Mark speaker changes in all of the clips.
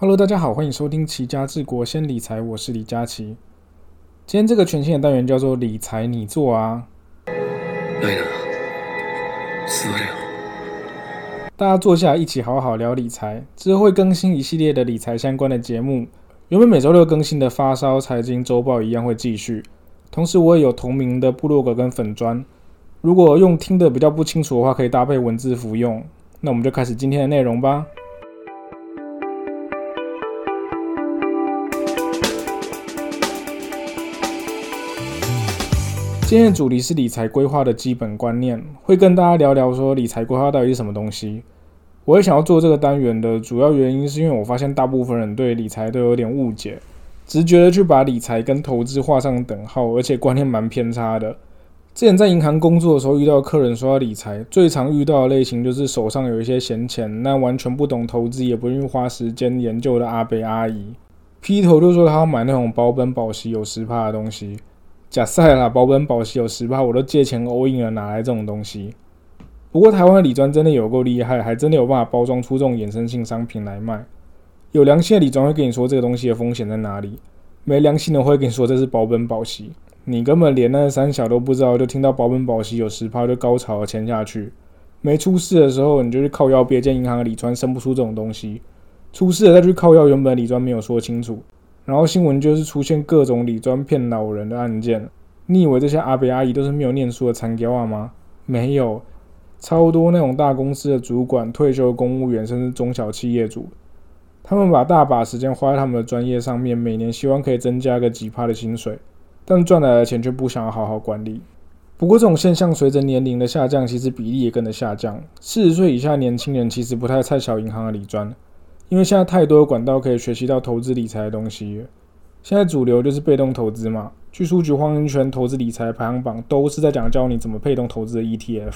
Speaker 1: Hello，大家好，欢迎收听齐家治国先理财，我是李佳琦。今天这个全新的单元叫做理财你做啊。
Speaker 2: 来了，死了。
Speaker 1: 大家坐下一起好好聊理财。之后会更新一系列的理财相关的节目。原本每周六更新的发烧财经周报一样会继续。同时，我也有同名的部落格跟粉砖。如果用听的比较不清楚的话，可以搭配文字服用。那我们就开始今天的内容吧。今天的主题是理财规划的基本观念，会跟大家聊聊说理财规划到底是什么东西。我也想要做这个单元的主要原因，是因为我发现大部分人对理财都有点误解。直觉的去把理财跟投资画上等号，而且观念蛮偏差的。之前在银行工作的时候，遇到客人说要理财，最常遇到的类型就是手上有一些闲钱，那完全不懂投资，也不愿意花时间研究的阿伯阿姨，劈头就说他要买那种保本保息有十趴的东西。假赛啦，保本保息有十趴，我都借钱 all in 了，哪来这种东西？不过台湾的理专真的有够厉害，还真的有办法包装出这种衍生性商品来卖。有良心的理专会跟你说这个东西的风险在哪里，没良心的会跟你说这是保本保息，你根本连那三小都不知道，就听到保本保息有十趴就高潮签下去，没出事的时候你就去靠腰，别间银行的理专生不出这种东西，出事了再去靠腰，原本理专没有说清楚，然后新闻就是出现各种理专骗老人的案件，你以为这些阿伯阿姨都是没有念书的残雕啊吗？没有，超多那种大公司的主管、退休公务员，甚至中小企业主。他们把大把时间花在他们的专业上面，每年希望可以增加个几趴的薪水，但赚来的钱却不想要好好管理。不过这种现象随着年龄的下降，其实比例也跟着下降。四十岁以下年轻人其实不太菜小银行的理专，因为现在太多的管道可以学习到投资理财的东西。现在主流就是被动投资嘛，据数据黄金圈投资理财排行榜都是在讲教你怎么被动投资的 ETF。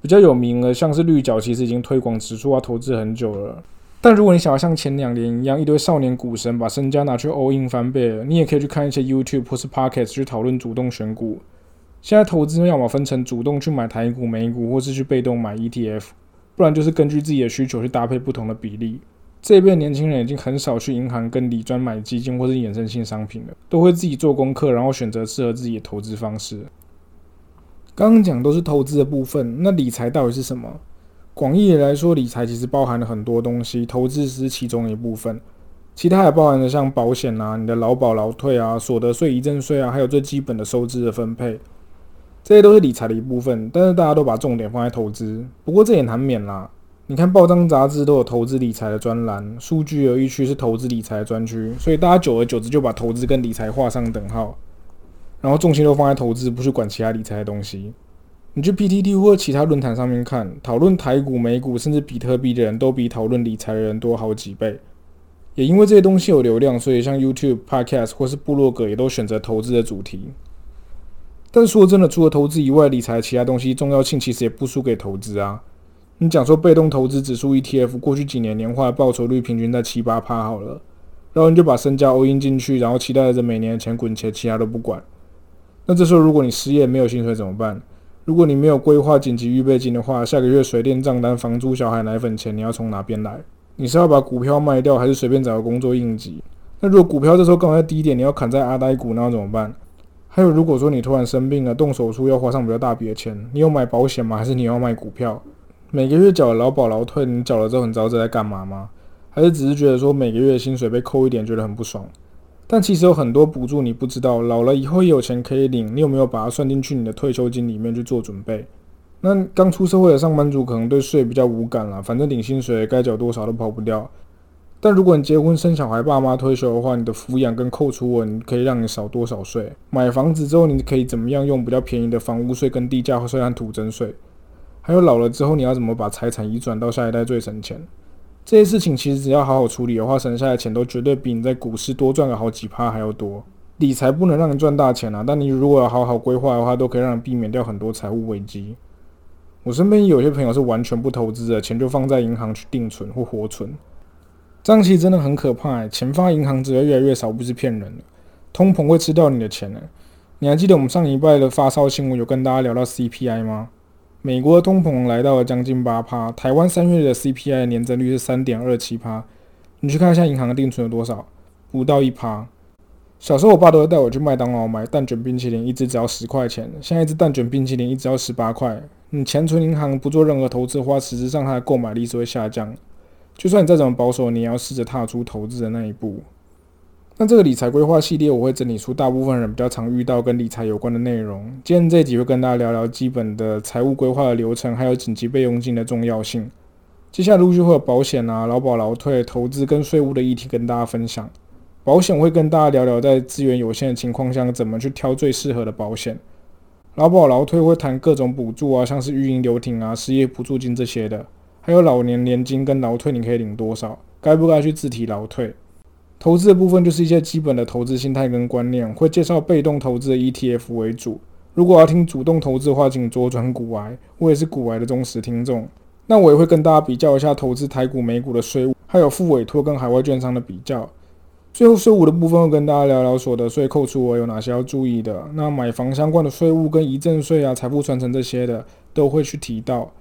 Speaker 1: 比较有名的像是绿角，其实已经推广指数化投资很久了。但如果你想要像前两年一样，一堆少年股神把身家拿去 all in 翻倍了，你也可以去看一些 YouTube 或是 Pocket 去讨论主动选股。现在投资要么分成主动去买台股、美股，或是去被动买 ETF，不然就是根据自己的需求去搭配不同的比例。这一辈年轻人已经很少去银行跟理专买基金或是衍生性商品了，都会自己做功课，然后选择适合自己的投资方式。刚刚讲都是投资的部分，那理财到底是什么？广义来说，理财其实包含了很多东西，投资只是其中一部分，其他还包含了像保险啊、你的劳保劳退啊、所得税、遗赠税啊，还有最基本的收支的分配，这些都是理财的一部分。但是大家都把重点放在投资，不过这也难免啦。你看报章杂志都有投资理财的专栏，数据有一区是投资理财的专区，所以大家久而久之就把投资跟理财画上等号，然后重心都放在投资，不去管其他理财的东西。你去 PTT 或其他论坛上面看，讨论台股、美股甚至比特币的人都比讨论理财的人多好几倍。也因为这些东西有流量，所以像 YouTube、Podcast 或是部落格也都选择投资的主题。但说真的，除了投资以外，理财其他东西重要性其实也不输给投资啊。你讲说被动投资指数 ETF 过去几年年化报酬率平均在七八趴好了，然后你就把身家 all in 进去，然后期待着每年的钱滚钱，其他都不管。那这时候如果你失业没有薪水怎么办？如果你没有规划紧急预备金的话，下个月水电账单、房租、小孩奶粉钱，你要从哪边来？你是要把股票卖掉，还是随便找个工作应急？那如果股票这时候刚好在低点，你要砍在阿呆股，那要怎么办？还有，如果说你突然生病了，动手术要花上比较大笔的钱，你有买保险吗？还是你要卖股票？每个月缴劳保劳退，你缴了之后很知道这在干嘛吗？还是只是觉得说每个月薪水被扣一点，觉得很不爽？但其实有很多补助你不知道，老了以后也有钱可以领，你有没有把它算进去你的退休金里面去做准备？那刚出社会的上班族可能对税比较无感了，反正领薪水该缴多少都跑不掉。但如果你结婚生小孩，爸妈退休的话，你的抚养跟扣除额可以让你少多少税？买房子之后，你可以怎么样用比较便宜的房屋税跟地价税和土增税？还有老了之后你要怎么把财产移转到下一代最省钱？这些事情其实只要好好处理的话，省下的钱都绝对比你在股市多赚个好几趴还要多。理财不能让你赚大钱啊，但你如果要好好规划的话，都可以让你避免掉很多财务危机。我身边有些朋友是完全不投资的，钱就放在银行去定存或活存，这样其实真的很可怕。钱放银行只会越来越少，不是骗人的。通膨会吃掉你的钱呢。你还记得我们上一拜的发烧新闻有跟大家聊到 CPI 吗？美国通膨来到了将近八趴，台湾三月的 CPI 年增率是三点二七趴，你去看一下银行的定存有多少，不到一趴。小时候我爸都会带我去麦当劳买蛋卷冰淇淋，一只只要十块钱，现在一只蛋卷冰淇淋一只要十八块。你钱存银行不做任何投资的话，实质上它的购买力是会下降。就算你再怎么保守，你也要试着踏出投资的那一步。那这个理财规划系列，我会整理出大部分人比较常遇到跟理财有关的内容。今天这一集会跟大家聊聊基本的财务规划的流程，还有紧急备用金的重要性。接下来陆续会有保险啊、劳保、劳退、投资跟税务的议题跟大家分享。保险会跟大家聊聊在资源有限的情况下，怎么去挑最适合的保险。劳保、劳退会谈各种补助啊，像是育婴留停啊、失业补助金这些的，还有老年年金跟劳退，你可以领多少？该不该去自提劳退？投资的部分就是一些基本的投资心态跟观念，会介绍被动投资的 ETF 为主。如果要听主动投资的话，请左转股癌，我也是股癌的忠实听众。那我也会跟大家比较一下投资台股、美股的税务，还有付委托跟海外券商的比较。最后税务的部分会跟大家聊聊所得税扣除额有哪些要注意的。那买房相关的税务跟遗赠税啊、财富传承这些的都会去提到。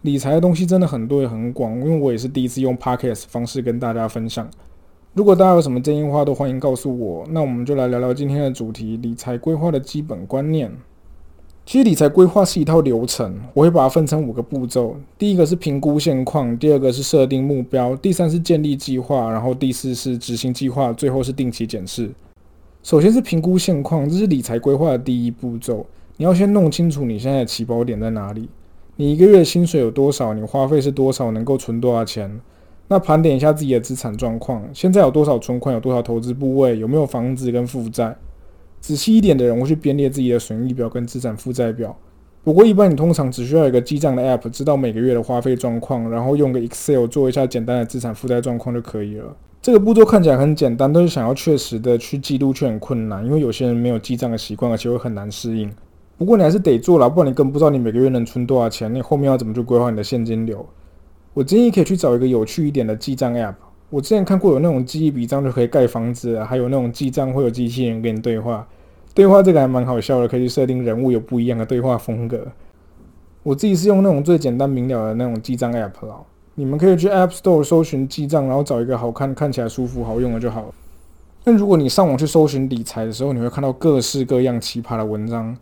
Speaker 1: 理财的东西真的很多也很广，因为我也是第一次用 Podcast 方式跟大家分享。如果大家有什么建议话，都欢迎告诉我。那我们就来聊聊今天的主题：理财规划的基本观念。其实理财规划是一套流程，我会把它分成五个步骤。第一个是评估现况，第二个是设定目标，第三是建立计划，然后第四是执行计划，最后是定期检视。首先是评估现况，这是理财规划的第一步骤。你要先弄清楚你现在的起跑点在哪里，你一个月薪水有多少，你花费是多少，能够存多少钱。那盘点一下自己的资产状况，现在有多少存款，有多少投资部位，有没有房子跟负债？仔细一点的人会去编列自己的损益表跟资产负债表。不过一般你通常只需要一个记账的 App，知道每个月的花费状况，然后用个 Excel 做一下简单的资产负债状况就可以了。这个步骤看起来很简单，但是想要确实的去记录却很困难，因为有些人没有记账的习惯，而且会很难适应。不过你还是得做了，不然你根本不知道你每个月能存多少钱，你后面要怎么去规划你的现金流？我建议可以去找一个有趣一点的记账 App。我之前看过有那种记忆笔账就可以盖房子，还有那种记账会有机器人跟你对话。对话这个还蛮好笑的，可以设定人物有不一样的对话风格。我自己是用那种最简单明了的那种记账 App 啦。你们可以去 App Store 搜寻记账，然后找一个好看、看起来舒服、好用的就好。但如果你上网去搜寻理财的时候，你会看到各式各样奇葩的文章。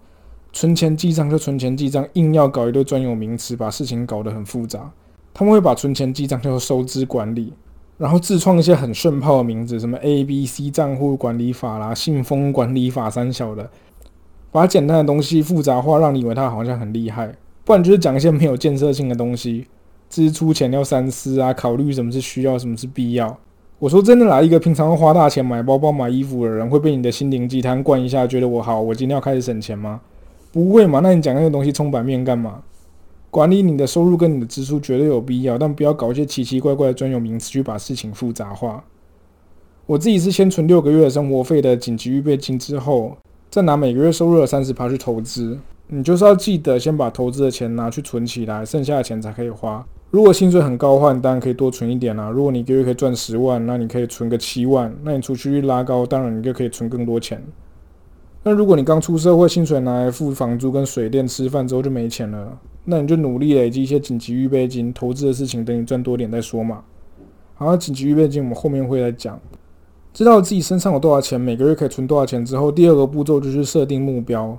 Speaker 1: 存钱记账就存钱记账，硬要搞一堆专有名词，把事情搞得很复杂。他们会把存钱记账叫做收支管理，然后自创一些很炫炮的名字，什么 A、B、C 账户管理法啦、信封管理法三小的，把简单的东西复杂化，让你以为它好像很厉害。不然就是讲一些没有建设性的东西，支出前要三思啊，考虑什么是需要，什么是必要。我说真的啦，一个平常花大钱买包包、买衣服的人，会被你的心灵鸡汤灌一下，觉得我好，我今天要开始省钱吗？不会嘛？那你讲那个东西冲版面干嘛？管理你的收入跟你的支出绝对有必要，但不要搞一些奇奇怪怪的专有名词去把事情复杂化。我自己是先存六个月的生活费的紧急预备金，之后再拿每个月收入的三十趴去投资。你就是要记得先把投资的钱拿去存起来，剩下的钱才可以花。如果薪水很高的话，你当然可以多存一点啦。如果你一个月可以赚十万，那你可以存个七万，那你储蓄率拉高，当然你就可以存更多钱。那如果你刚出社会，薪水拿来付房租跟水电吃饭之后就没钱了。那你就努力累积一些紧急预备金，投资的事情等你赚多点再说嘛。好，紧急预备金我们后面会来讲。知道自己身上有多少钱，每个月可以存多少钱之后，第二个步骤就是设定目标。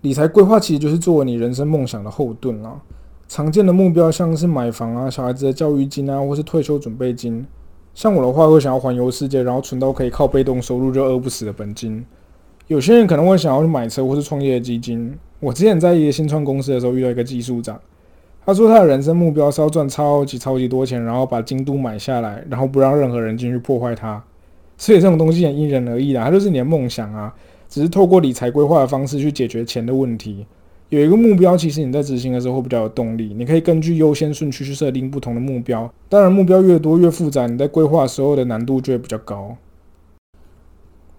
Speaker 1: 理财规划其实就是作为你人生梦想的后盾啊。常见的目标像是买房啊、小孩子的教育金啊，或是退休准备金。像我的话，会想要环游世界，然后存到可以靠被动收入就饿不死的本金。有些人可能会想要去买车或是创业基金。我之前在一个新创公司的时候，遇到一个技术长，他说他的人生目标是要赚超级超级多钱，然后把京都买下来，然后不让任何人进去破坏它。所以这种东西很因人而异啦，它就是你的梦想啊，只是透过理财规划的方式去解决钱的问题。有一个目标，其实你在执行的时候会比较有动力。你可以根据优先顺序去设定不同的目标，当然目标越多越复杂，你在规划时候的难度就会比较高。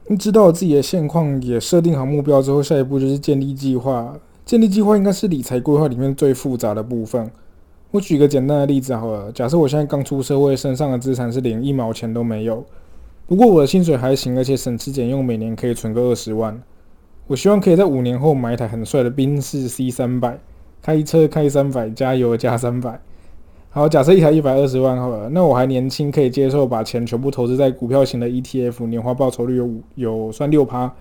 Speaker 1: 你知道自己的现况，也设定好目标之后，下一步就是建立计划。建立计划应该是理财规划里面最复杂的部分。我举个简单的例子好了，假设我现在刚出社会，身上的资产是连一毛钱都没有，不过我的薪水还行，而且省吃俭用，每年可以存个二十万。我希望可以在五年后买一台很帅的宾士 C 三百，开车开三百，加油加三百。好，假设一台一百二十万好了，那我还年轻，可以接受把钱全部投资在股票型的 ETF，年化报酬率有五有算六趴。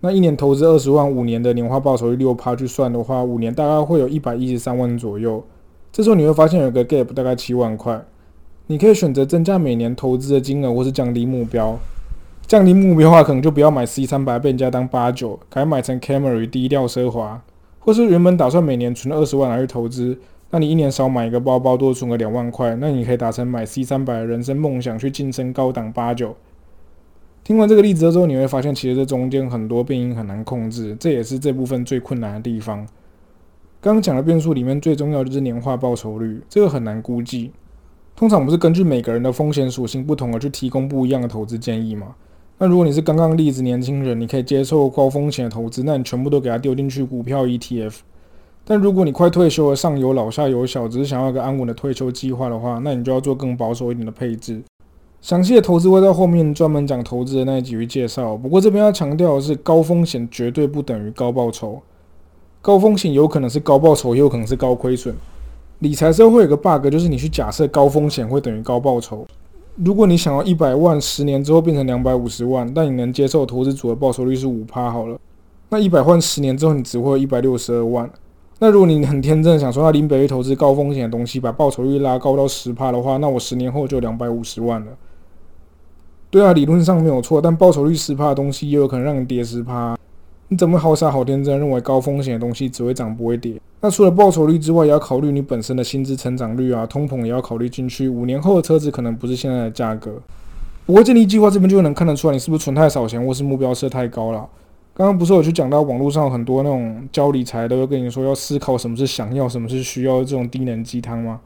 Speaker 1: 那一年投资二十万，五年的年化报酬率六趴去算的话，五年大概会有一百一十三万左右。这时候你会发现有个 gap，大概七万块。你可以选择增加每年投资的金额，或是降低目标。降低目标的话，可能就不要买 C 三百，被人家当八九，改买成 Camry 低调奢华，或是原本打算每年存二十万来去投资。那你一年少买一个包包，多存个两万块，那你可以达成买 C 三百的人生梦想，去晋升高档八九。听完这个例子之后，你会发现其实这中间很多变因很难控制，这也是这部分最困难的地方。刚刚讲的变数里面最重要就是年化报酬率，这个很难估计。通常我们是根据每个人的风险属性不同而去提供不一样的投资建议嘛。那如果你是刚刚例子年轻人，你可以接受高风险的投资，那你全部都给他丢进去股票 ETF。但如果你快退休了，上有老下有小，只是想要一个安稳的退休计划的话，那你就要做更保守一点的配置。详细的投资会在后面专门讲投资的那一集去介绍。不过这边要强调的是，高风险绝对不等于高报酬。高风险有可能是高报酬，也有可能是高亏损。理财时候会有个 bug，就是你去假设高风险会等于高报酬。如果你想要一百万十年之后变成两百五十万，但你能接受投资组的报酬率是五趴好了，那一百万十年之后你只会有一百六十二万。那如果你很天真的想说，那林北去投资高风险的东西，把报酬率拉高到十趴的话，那我十年后就两百五十万了。对啊，理论上没有错，但报酬率十趴的东西也有可能让你跌十趴。你怎么好傻好天真，认为高风险的东西只会涨不会跌？那除了报酬率之外，也要考虑你本身的薪资成长率啊，通膨也要考虑进去。五年后的车子可能不是现在的价格。不过建立计划这边就能看得出来，你是不是存太少钱，或是目标设太高了。刚刚不是有去讲到网络上很多那种教理财都会跟你说要思考什么是想要，什么是需要这种低能鸡汤吗？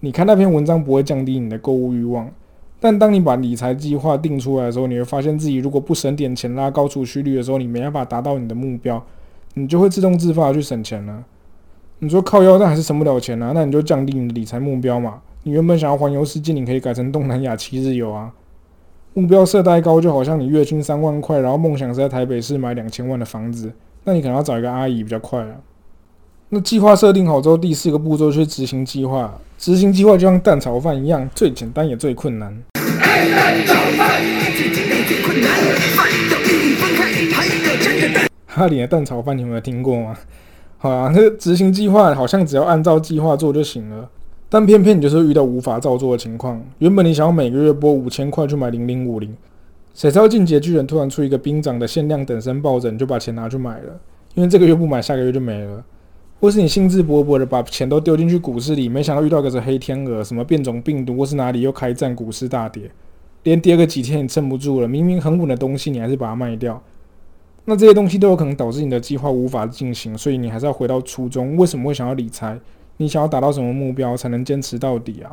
Speaker 1: 你看那篇文章不会降低你的购物欲望，但当你把理财计划定出来的时候，你会发现自己如果不省点钱拉高储蓄率的时候，你没办法达到你的目标，你就会自动自发的去省钱了。你说靠腰，但还是省不了钱啊，那你就降低你的理财目标嘛。你原本想要环游世界，你可以改成东南亚七日游啊。目标设太高，就好像你月薪三万块，然后梦想是在台北市买两千万的房子，那你可能要找一个阿姨比较快啊。那计划设定好之后，第四个步骤就是执行计划。执行计划就像蛋炒饭一样，最简单也最困难。哈里的蛋炒饭你有没有听过吗？好啊，那执行计划好像只要按照计划做就行了。但偏偏你就是遇到无法照做的情况。原本你想要每个月拨五千块去买零零五零，谁知道进阶巨人突然出一个冰涨的限量等身抱枕，就把钱拿去买了。因为这个月不买，下个月就没了。或是你兴致勃勃的把钱都丢进去股市里，没想到遇到个是黑天鹅，什么变种病毒，或是哪里又开战，股市大跌，连跌个几天你撑不住了。明明很稳的东西，你还是把它卖掉。那这些东西都有可能导致你的计划无法进行，所以你还是要回到初衷。为什么会想要理财？你想要达到什么目标才能坚持到底啊？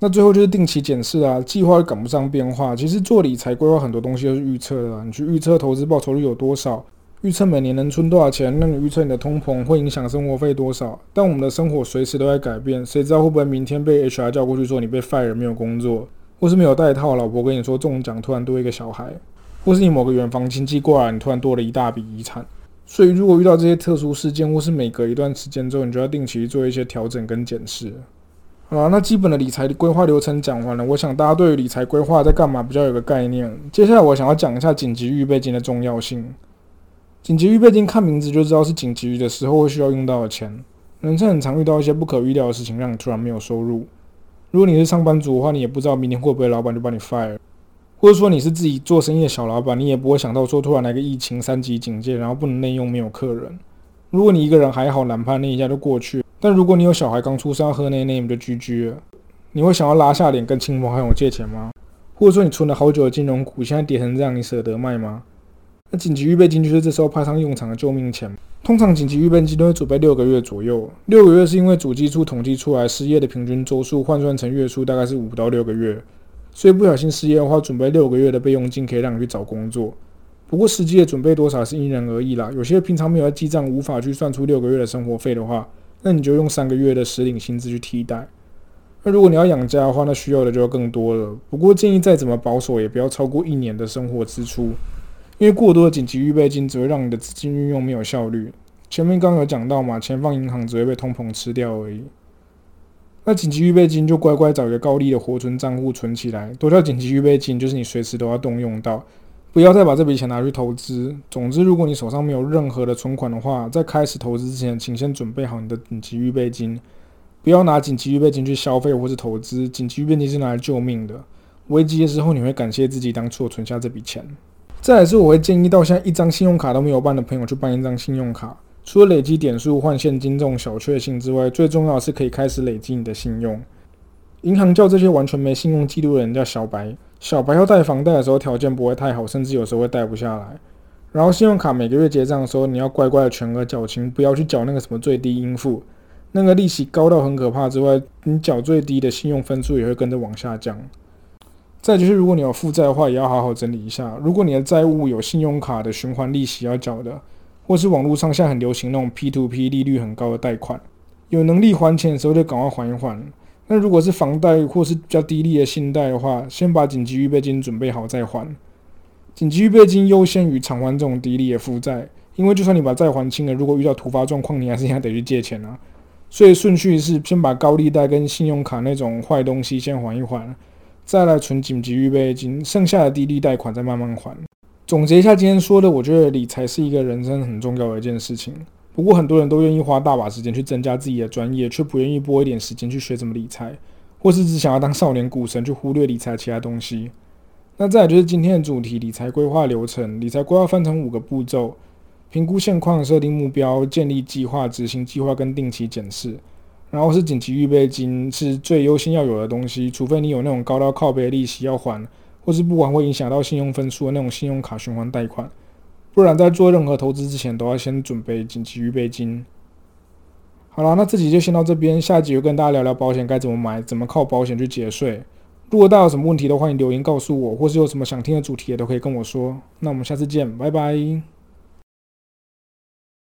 Speaker 1: 那最后就是定期检视啊，计划赶不上变化。其实做理财规划很多东西都是预测的，你去预测投资报酬率有多少，预测每年能存多少钱，那你预测你的通膨会影响生活费多少？但我们的生活随时都在改变，谁知道会不会明天被 HR 叫过去说你被 fire 没有工作，或是没有带套，老婆跟你说中奖突然多一个小孩，或是你某个远房亲戚过来，你突然多了一大笔遗产。所以，如果遇到这些特殊事件，或是每隔一段时间之后，你就要定期做一些调整跟检视。好了，那基本的理财规划流程讲完了，我想大家对于理财规划在干嘛比较有个概念。接下来，我想要讲一下紧急预备金的重要性。紧急预备金看名字就知道是紧急的时候会需要用到的钱。人生很常遇到一些不可预料的事情，让你突然没有收入。如果你是上班族的话，你也不知道明天会不会老板就把你 fire。或者说你是自己做生意的小老板，你也不会想到说突然来个疫情三级警戒，然后不能内用，没有客人。如果你一个人还好，哪怕那一下就过去。但如果你有小孩刚出生要喝奶奶，你就 GG 了。你会想要拉下脸跟亲朋好友借钱吗？或者说你存了好久的金融股，现在跌成这样，你舍得卖吗？那紧急预备金就是这时候派上用场的救命钱。通常紧急预备金都会准备六个月左右，六个月是因为主基数统计出来失业的平均周数换算成月数大概是五到六个月。所以不小心失业的话，准备六个月的备用金可以让你去找工作。不过实际的准备多少是因人而异啦。有些平常没有记账，无法去算出六个月的生活费的话，那你就用三个月的实领薪资去替代。那如果你要养家的话，那需要的就要更多了。不过建议再怎么保守，也不要超过一年的生活支出，因为过多的紧急预备金只会让你的资金运用没有效率。前面刚有讲到嘛，钱放银行只会被通膨吃掉而已。那紧急预备金就乖乖找一个高利的活存账户存起来。多叫紧急预备金，就是你随时都要动用到，不要再把这笔钱拿去投资。总之，如果你手上没有任何的存款的话，在开始投资之前，请先准备好你的紧急预备金，不要拿紧急预备金去消费或是投资。紧急预备金是拿来救命的，危机的时候你会感谢自己当初存下这笔钱。再来是，我会建议到现在一张信用卡都没有办的朋友去办一张信用卡。除了累积点数换现金这种小确幸之外，最重要的是可以开始累积你的信用。银行叫这些完全没信用记录的人叫小白。小白要贷房贷的时候条件不会太好，甚至有时候会贷不下来。然后信用卡每个月结账的时候，你要乖乖的全额缴清，不要去缴那个什么最低应付，那个利息高到很可怕之外，你缴最低的信用分数也会跟着往下降。再就是，如果你有负债的话，也要好好整理一下。如果你的债务有信用卡的循环利息要缴的。或是网络上现在很流行那种 P to P 利率很高的贷款，有能力还钱的时候就赶快还一还。那如果是房贷或是比较低利的信贷的话，先把紧急预备金准备好再还。紧急预备金优先于偿还这种低利的负债，因为就算你把债还清了，如果遇到突发状况，你还是应该得去借钱啊。所以顺序是先把高利贷跟信用卡那种坏东西先还一还，再来存紧急预备金，剩下的低利贷款再慢慢还。总结一下今天说的，我觉得理财是一个人生很重要的一件事情。不过很多人都愿意花大把时间去增加自己的专业，却不愿意拨一点时间去学怎么理财，或是只想要当少年股神，去忽略理财其他东西。那再来就是今天的主题：理财规划流程。理财规划分成五个步骤：评估现况、设定目标、建立计划、执行计划跟定期检视。然后是紧急预备金，是最优先要有的东西，除非你有那种高到靠背的利息要还。或是不管会影响到信用分数的那种信用卡循环贷款，不然在做任何投资之前都要先准备紧急预备金。好了，那这集就先到这边，下集会跟大家聊聊保险该怎么买，怎么靠保险去节税。如果大家有什么问题都，欢迎留言告诉我，或是有什么想听的主题也都可以跟我说。那我们下次见，拜拜。